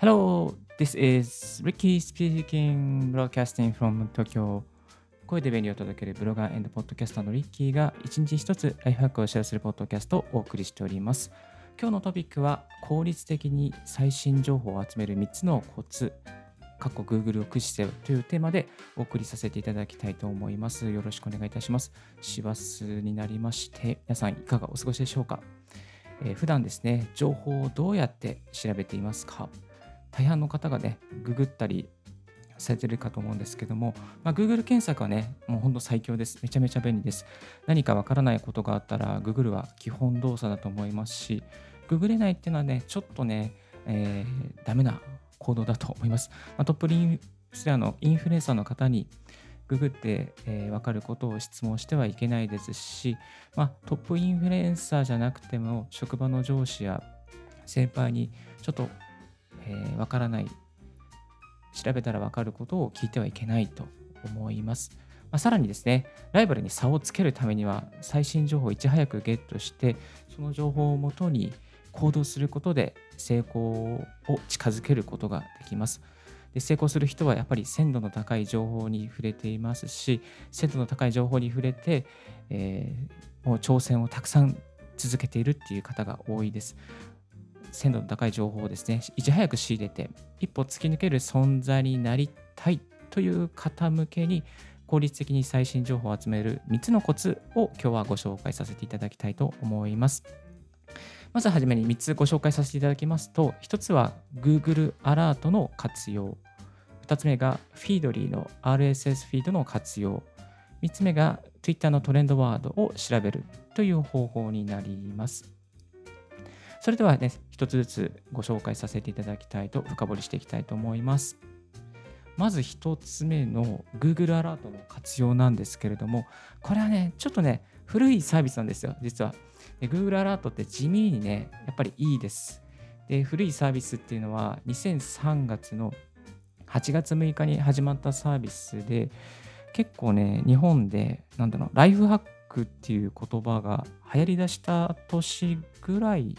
Hello, this is Ricky speaking, broadcasting from Tokyo. 声で便利を届けるブロガーポッドキャスターのリッキーが一日一つライフハックをシェアするポッドキャストをお送りしております。今日のトピックは効率的に最新情報を集める3つのコツ、過去 Google を駆使せよというテーマでお送りさせていただきたいと思います。よろしくお願いいたします。師走になりまして、皆さんいかがお過ごしでしょうか、えー、普段ですね、情報をどうやって調べていますか？大半の方がね、ググったりされてるかと思うんですけども、まあ、Google 検索はね、もう本当最強です。めちゃめちゃ便利です。何かわからないことがあったら、Google は基本動作だと思いますし、ググれないっていうのはね、ちょっとね、えー、ダメな行動だと思います。まあ、トップリンスラーのインフルエンサーの方に、ググって、えー、分かることを質問してはいけないですし、まあ、トップインフルエンサーじゃなくても、職場の上司や先輩にちょっとえー、分からない、調べたら分かることを聞いてはいけないと思います。まあ、さらにですね、ライバルに差をつけるためには、最新情報をいち早くゲットして、その情報をもとに行動することで成功を近づけることができます。で成功する人はやっぱり鮮度の高い情報に触れていますし、鮮度の高い情報に触れて、えー、もう挑戦をたくさん続けているっていう方が多いです。鮮度の高い情報をですね、いち早く仕入れて、一歩突き抜ける存在になりたいという方向けに、効率的に最新情報を集める3つのコツを今日はご紹介させていただきたいと思います。まずはじめに3つご紹介させていただきますと、1つは Google アラートの活用。2つ目が Feedly の RSS フィードの活用。3つ目が Twitter のトレンドワードを調べるという方法になります。それではね、一つずつご紹介させていただきたいと、深掘りしていきたいと思います。まず一つ目の Google アラートの活用なんですけれども、これはね、ちょっとね、古いサービスなんですよ、実は。Google アラートって地味にね、やっぱりいいです。で、古いサービスっていうのは、2003月の8月6日に始まったサービスで、結構ね、日本で、なんだろう、ライフハックっていう言葉が流行りだした年ぐらい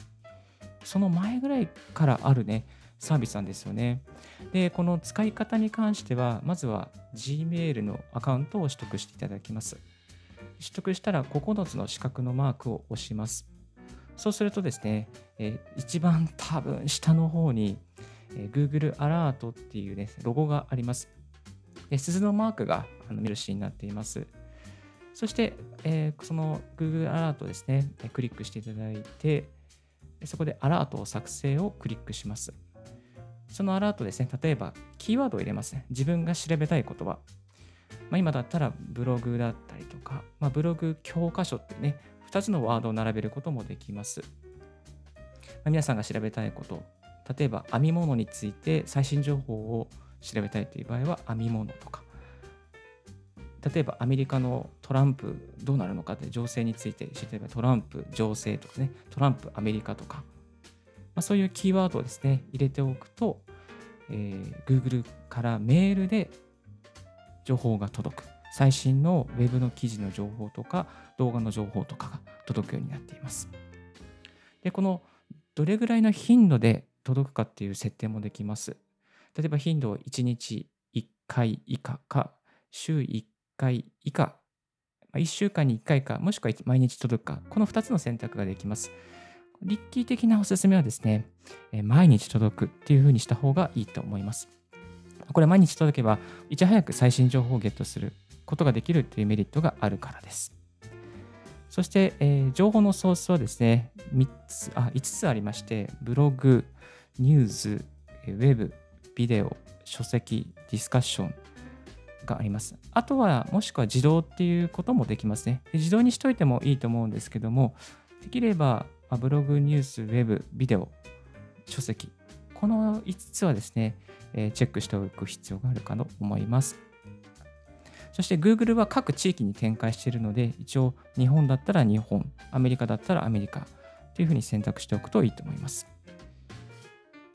その前ぐらいからあるね、サービスなんですよね。で、この使い方に関しては、まずは Gmail のアカウントを取得していただきます。取得したら9つの四角のマークを押します。そうするとですね、え、一番多分下の方に、え、Google アラートっていうね、ロゴがあります。で鈴のマークがあの見るシーンになっています。そして、えー、その Google アラートですね、クリックしていただいて、そこでアラートを作成をクリックします。そのアラートですね、例えばキーワードを入れますね。自分が調べたい言葉。まあ、今だったらブログだったりとか、まあ、ブログ教科書ってね、2つのワードを並べることもできます。まあ、皆さんが調べたいこと、例えば編み物について最新情報を調べたいという場合は編み物とか、例えばアメリカのトランプどうなるのかって情勢について知ってればトランプ情勢とかね、トランプアメリカとか、まあ、そういうキーワードをですね、入れておくと、えー、Google からメールで情報が届く。最新の Web の記事の情報とか動画の情報とかが届くようになっています。で、このどれぐらいの頻度で届くかっていう設定もできます。例えば頻度を1日1回以下か週1回以下、1週間に1回か、もしくは毎日届くか、この2つの選択ができます。リッキー的なおすすめはですね、毎日届くっていう風にした方がいいと思います。これ毎日届けば、いち早く最新情報をゲットすることができるというメリットがあるからです。そして、えー、情報のソースはですね、3つあ5つありまして、ブログ、ニュース、ウェブ、ビデオ、書籍、ディスカッション、があります。あとは、もしくは自動っていうこともできますね。自動にしといてもいいと思うんですけども、できれば、ブログ、ニュース、ウェブ、ビデオ、書籍、この5つはですね、えチェックしておく必要があるかと思います。そして Google は各地域に展開しているので、一応日本だったら日本、アメリカだったらアメリカというふうに選択しておくといいと思います。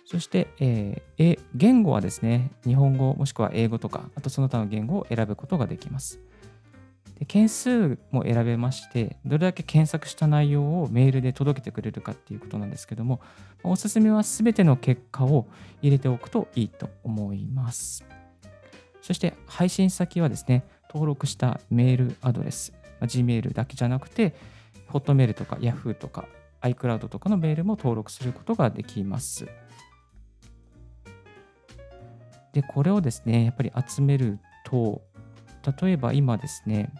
そして、えー、言語はですね、日本語もしくは英語とか、あとその他の言語を選ぶことができます。で件数も選べましてどれだけ検索した内容をメールで届けてくれるかっていうことなんですけどもおすすめは全ての結果を入れておくといいと思いますそして配信先はですね登録したメールアドレスま Gmail だけじゃなくて Hotmail とか Yahoo とか iCloud とかのメールも登録することができますでこれをですねやっぱり集めると例えば今ですね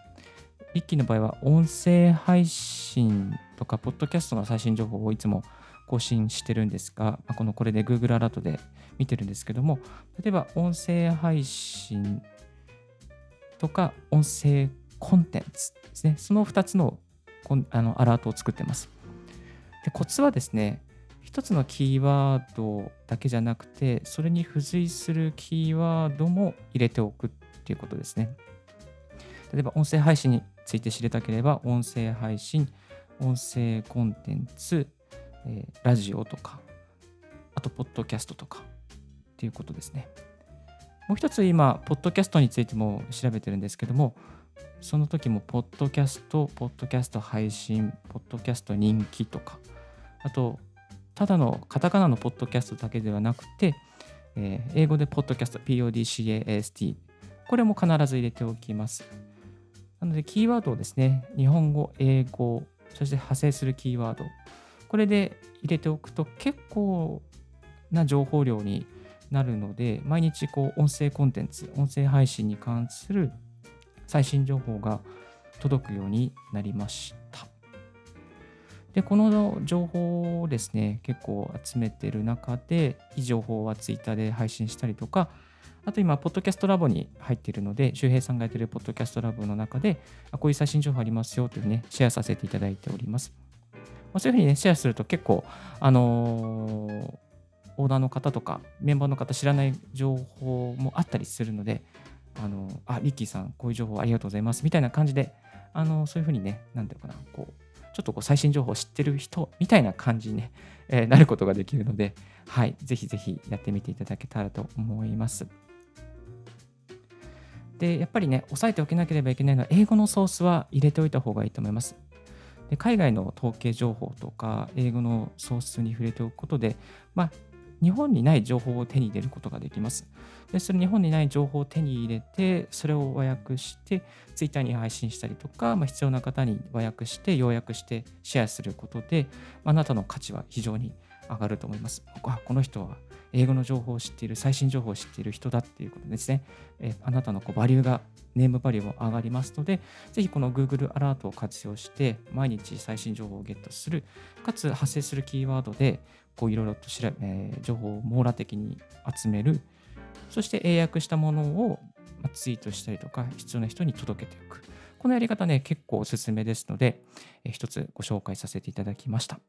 リッキーの場合は音声配信とか、ポッドキャストの最新情報をいつも更新してるんですが、このこれで Google アラートで見てるんですけども、例えば音声配信とか音声コンテンツですね、その2つのあのアラートを作ってます。でコツはですね、1つのキーワードだけじゃなくて、それに付随するキーワードも入れておくっていうことですね。例えば音声配信について知りたければ、音声配信、音声コンテンツ、えー、ラジオとか、あと、ポッドキャストとかっていうことですね。もう一つ今、ポッドキャストについても調べてるんですけども、その時も、ポッドキャスト、ポッドキャスト配信、ポッドキャスト人気とか、あと、ただのカタカナのポッドキャストだけではなくて、えー、英語でポッドキャスト、PODCAST、これも必ず入れておきます。なので、キーワードをですね、日本語、英語、そして派生するキーワード、これで入れておくと結構な情報量になるので、毎日こう音声コンテンツ、音声配信に関する最新情報が届くようになりました。で、この情報をですね、結構集めてる中で、いい情報は Twitter で配信したりとか、あと今、ポッドキャストラボに入っているので、周平さんがやってるポッドキャストラボの中で、あこういう最新情報ありますよというね、シェアさせていただいております。ま、そういうふうにね、シェアすると結構、あのー、オーダーの方とか、メンバーの方知らない情報もあったりするので、あの、あ、リッキーさん、こういう情報ありがとうございますみたいな感じで、あの、そういうふうにね、なんていうかな、こう、ちょっとこう最新情報を知ってる人みたいな感じにね、えー、なることができるので、はい、ぜひぜひやってみていただけたらと思います。で、やっぱりね、押さえておけなければいけないのは、英語のソースは入れておいた方がいいと思います。で海外の統計情報とか、英語のソースに触れておくことで、まあ、日本にない情報を手に入れることができます。で、それ日本にない情報を手に入れて、それを和訳して、Twitter に配信したりとか、まあ、必要な方に和訳して、要約してシェアすることで、あなたの価値は非常に上がると思います。あこの人は英語の情報を知っている、最新情報を知っている人だっていうことですね。えあなたのこうバリューが、ネームバリューも上がりますので、ぜひこの Google アラートを活用して、毎日最新情報をゲットする、かつ発生するキーワードで、こういろいろと調べ、えー、情報を網羅的に集める、そして英訳したものをツイートしたりとか、必要な人に届けていく。このやり方ね、結構おすすめですので、えー、一つご紹介させていただきました。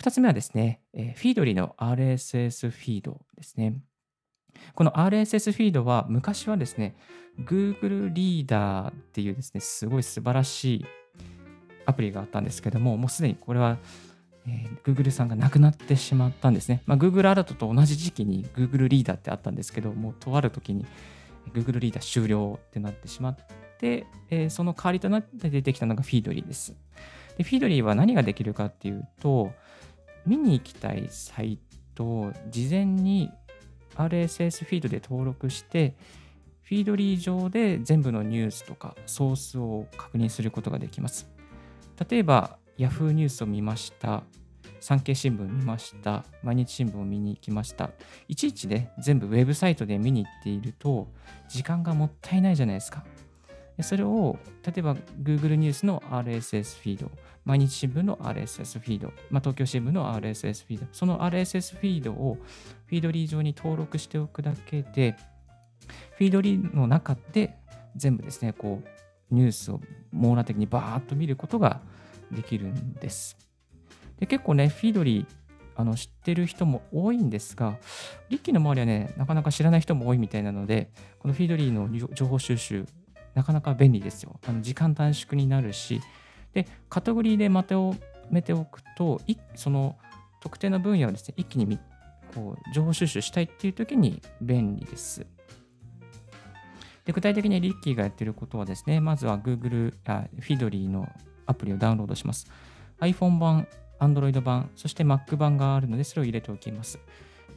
2つ目はですね、えフィードリーの RSS フィードですね。この RSS フィードは昔はですね、Google リーダーっていうですね、すごい素晴らしいアプリがあったんですけども、もうすでにこれは、えー、Google さんがなくなってしまったんですね。まあ、Google アラートと同じ時期に Google リーダーってあったんですけど、もうとある時に Google リーダー終了ってなってしまって、えー、その代わりとなって出てきたのがフィードリーです。でフィードリーは何ができるかっていうと、見に行きたいサイトを事前に RSS フィードで登録して、フィードリー上で全部のニュースとかソースを確認することができます。例えば、Yahoo ニュースを見ました。産経新聞見ました。毎日新聞を見に行きました。いちいちね、全部ウェブサイトで見に行っていると、時間がもったいないじゃないですか。それを、例えば Google ニュースの RSS フィード、毎日新聞の RSS フィード、まあ、東京新聞の RSS フィード、その RSS フィードをフィードリー上に登録しておくだけで、フィードリーの中で全部ですね、こう、ニュースを網羅的にバーッと見ることができるんです。で結構ね、フィードリー、あの知ってる人も多いんですが、リッキーの周りはね、なかなか知らない人も多いみたいなので、このフィードリーの情報収集、なかなか便利ですよ。あの時間短縮になるし、で、カテゴリーでまとめておくと、その特定の分野をですね、一気にこう情報収集したいっていう時に便利です。で具体的にリッキーがやってることはですね、まずは Google、あフィドリーのアプリをダウンロードします。iPhone 版、Android 版、そして Mac 版があるので、それを入れておきます。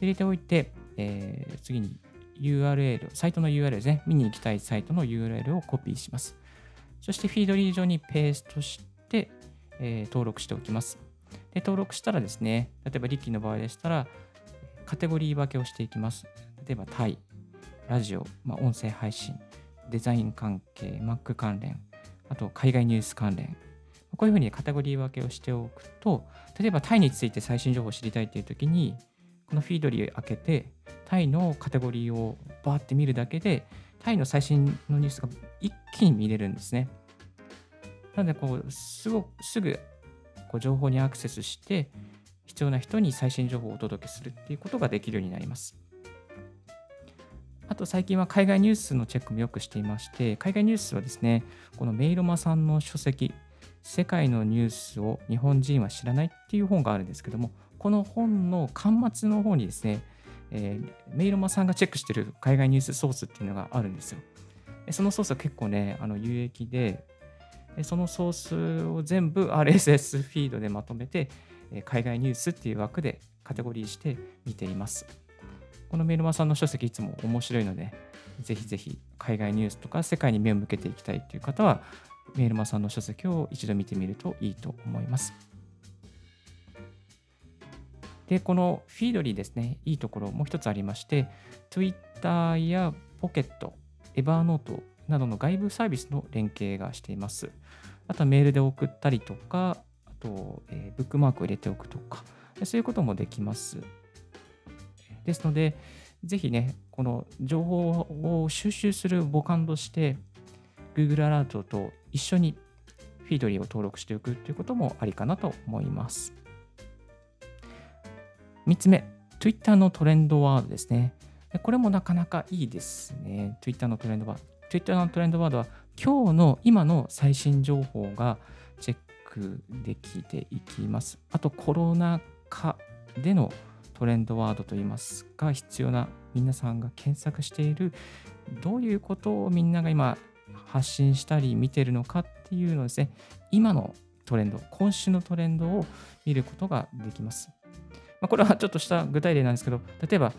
入れておいて、えー、次に URL、サイトの URL ですね、見に行きたいサイトの URL をコピーします。そしてフィードリー上にペーストして、えー、登録しておきます。で登録したらですね、例えばリッキーの場合でしたら、カテゴリー分けをしていきます。例えばタイ、ラジオ、まあ、音声配信、デザイン関係、Mac 関連、あと海外ニュース関連。こういうふうにカテゴリー分けをしておくと、例えばタイについて最新情報を知りたいというときに、このフィードリー開けて、タイのカテゴリーをバーって見るだけで、タイの最新のニュースが一気に見れるんですね。なのでこうすぐ、すぐこう情報にアクセスして、必要な人に最新情報をお届けするっていうことができるようになります。あと最近は海外ニュースのチェックもよくしていまして、海外ニュースはですね、このメイロマさんの書籍、世界のニュースを日本人は知らないっていう本があるんですけども、この本の端末の方にですね、えー、メイロマさんがチェックしている海外ニュースソースっていうのがあるんですよ。そのソースは結構ね、あの有益で、そのソースを全部 RSS フィードでまとめて、海外ニュースっていう枠でカテゴリーして見ています。このメルマさんの書籍いつも面白いので、ぜひぜひ海外ニュースとか世界に目を向けていきたいという方は、メルマさんの書籍を一度見てみるといいと思います。で、このフィードリーですね、いいところもう一つありまして、Twitter や Pocket、Evernote などの外部サービスの連携がしています。あとはメールで送ったりとか、あと、えー、ブックマークを入れておくとか、そういうこともできます。ですので、ぜひね、この情報を収集する母艦として、Google アラートと一緒にフィードリーを登録しておくということもありかなと思います。3つ目、Twitter のトレンドワードですね。これもなかなかいいですね。Twitter のトレンドワード。Twitter のトレンドワードは今日の今の最新情報がチェックできていきます。あとコロナ禍でのトレンドワードといいますか、必要な皆さんが検索している、どういうことをみんなが今発信したり見てるのかっていうのですね、今のトレンド、今週のトレンドを見ることができます。まあ、これはちょっとした具体例なんですけど、例えば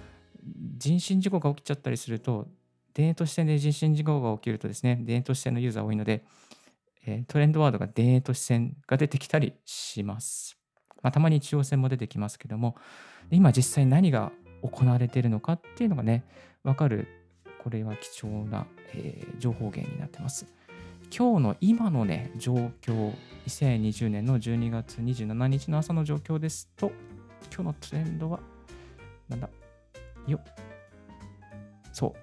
人身事故が起きちゃったりすると、田園都市線で人身事故が起きるとですね、田園都市線のユーザー多いので、えトレンドワードが田園都市線が出てきたりします。まあ、たまに中央線も出てきますけども、今実際何が行われているのかっていうのがね、わかる、これは貴重な、えー、情報源になってます。今日の今のね、状況、2020年の12月27日の朝の状況ですと、今日のトレンドは、なんだ、よそう、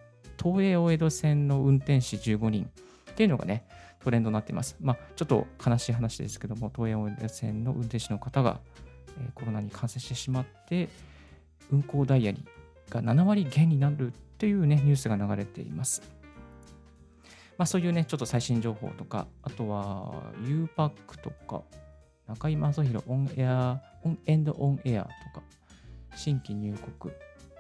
東映大江戸線の運転士15人っていうのがね、トレンドになっています。まあ、ちょっと悲しい話ですけども、東映大江戸線の運転士の方が、えコロナに感染してしまって、運行ダイヤが7割減になるっていうね、ニュースが流れています。まあ、そういうね、ちょっと最新情報とか、あとは U パックとか、中居正広オンエア、オンエンドオンエアとか、新規入国、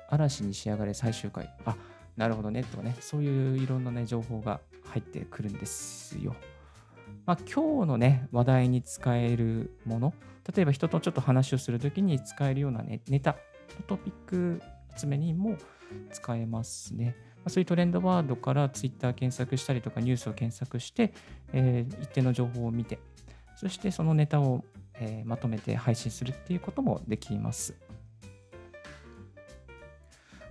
嵐に仕上がれ最終回、あ、なるほどね、とかね、そういういろんなね、情報が入ってくるんですよ。まあ、今日のね、話題に使えるもの、例えば人とちょっと話をするときに使えるような、ね、ネタトピック集めにも使えますね。まあ、そういうトレンドワードから Twitter 検索したりとかニュースを検索して、えー、一定の情報を見て、そしてそのネタを、え、まとめて配信するっていうこともできます。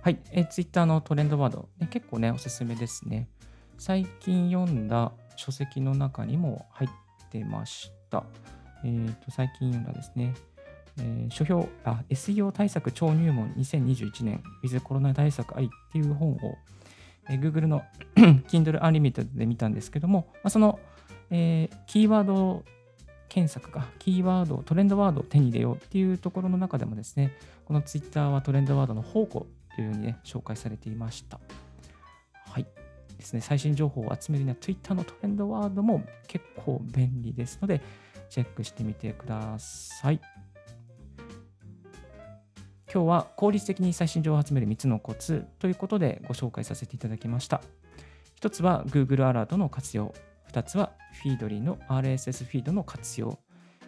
はい、えー、Twitter のトレンドワード、ね、結構ね、おすすめですね。最近読んだ書籍の中にも入ってました。えー、と最近読んだですね、えー、書評あ、SEO 対策超入門2021年 with コロナ対策愛っていう本を、えー、Google の Kindle Unlimited で見たんですけども、まあ、その、えー、キーワード検索か、キーワード、トレンドワードを手に入れようっていうところの中でもですね、この Twitter はトレンドワードの宝庫というふうにね、紹介されていました。はい。ですね、最新情報を集めるには Twitter のトレンドワードも結構便利ですので、チェックしてみてください。今日は効率的に最新情報を集める3つのコツということでご紹介させていただきました。1つは Google アラートの活用。2つはフィードリーの RSS フィードの活用。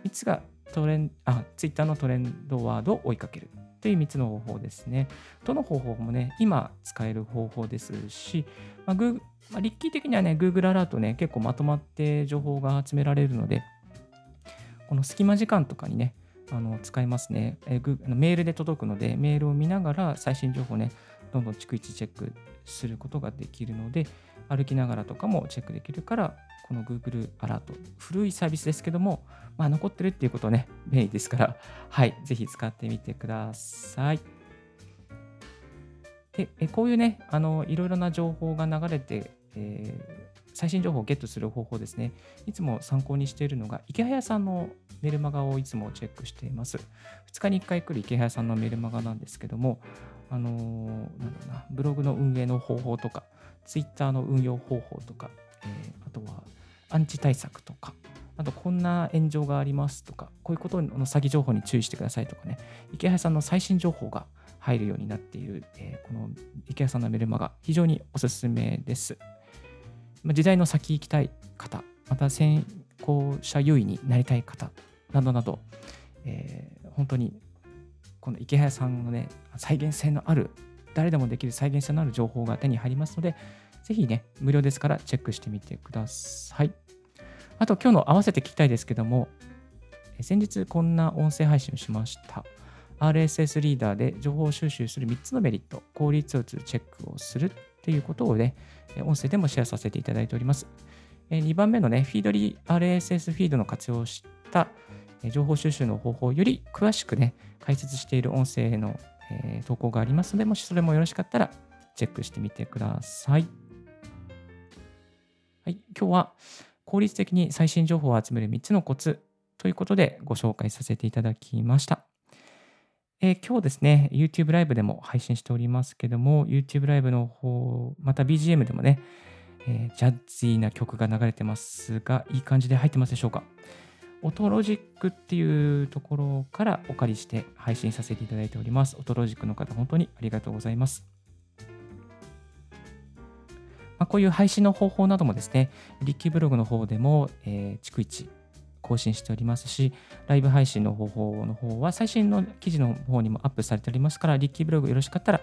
3つがトレンあ Twitter のトレンドワードを追いかける。という3つの方法ですね。どの方法もね、今使える方法ですし、まあ、グーまあ、リッキー的にはね、Google アラートね、結構まとまって情報が集められるので、この隙間時間とかにね、あの使えますね、えー、メールで届くので、メールを見ながら最新情報ね、どんどん逐一チェックすることができるので、歩きながらとかもチェックできるから、この Google アラート、古いサービスですけども、まあ、残ってるっていうことね、便利ですから、はい、ぜひ使ってみてください。で、えこういうね、あの、いろいろな情報が流れて、えー、最新情報をゲットする方法ですね。いつも参考にしているのが、池早さんのメルマガをいつもチェックしています。2日に1回来る池早さんのメルマガなんですけども、あのー、なんだろうな、ブログの運営の方法とか、ツイッターの運用方法とか、えー、あとはアンチ対策とか、あとこんな炎上がありますとか、こういうことの詐欺情報に注意してくださいとかね、池原さんの最新情報が入るようになっている、えー、この池原さんのメルマガ、非常におすすめです。時代の先行きたい方、また先行者優位になりたい方などなど、えー、本当にこの池早さんのね、再現性のある、誰でもできる再現性のある情報が手に入りますので、ぜひね、無料ですからチェックしてみてください。あと、今日の合わせて聞きたいですけども、先日こんな音声配信をしました。RSS リーダーで情報収集する3つのメリット、効率をつチェックをするっていうことをね、音声でもシェアさせていただいております。2番目のね、フィードリー RSS フィードの活用した情報収集の方法より詳しくね、解説している音声のえ投稿がありますので、もしそれもよろしかったらチェックしてみてください。はい、今日は効率的に最新情報を集める3つのコツということでご紹介させていただきました。えー、今日ですね、YouTube ライブでも配信しておりますけども、YouTube ライブの方、また BGM でもね、えー、ジャッジーな曲が流れてますが、いい感じで入ってますでしょうか？オトロジックっていうところからお借りして配信させていただいております。オトロジックの方、本当にありがとうございます。まあ、こういう配信の方法などもですね、リッキーブログの方でも、えー、逐一更新しておりますし、ライブ配信の方法の方は最新の記事の方にもアップされておりますから、リッキーブログよろしかったら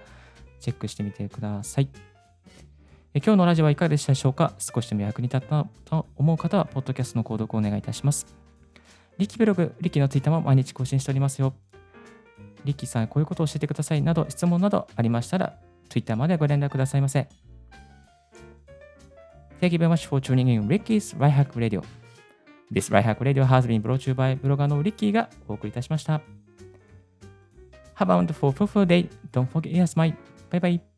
チェックしてみてください。え今日のラジオはいかがでしたでしょうか？少しでも役に立ったと思う方は、ポッドキャストの購読をお願いいたします。リッキーブログ、リッキーのツイッターも毎日更新しておりますよ。リッキーさん、こういうことを教えてくださいなど、質問などありましたら、ツイッターまでご連絡くださいませ。Thank you very much for tuning in Ricky's Right Hack Radio. This Right Hack Radio has been brought to you by ブロガーのリッキーがお送りいたしました。Have a wonderful, fruitful day. Don't forget your smile. Bye bye.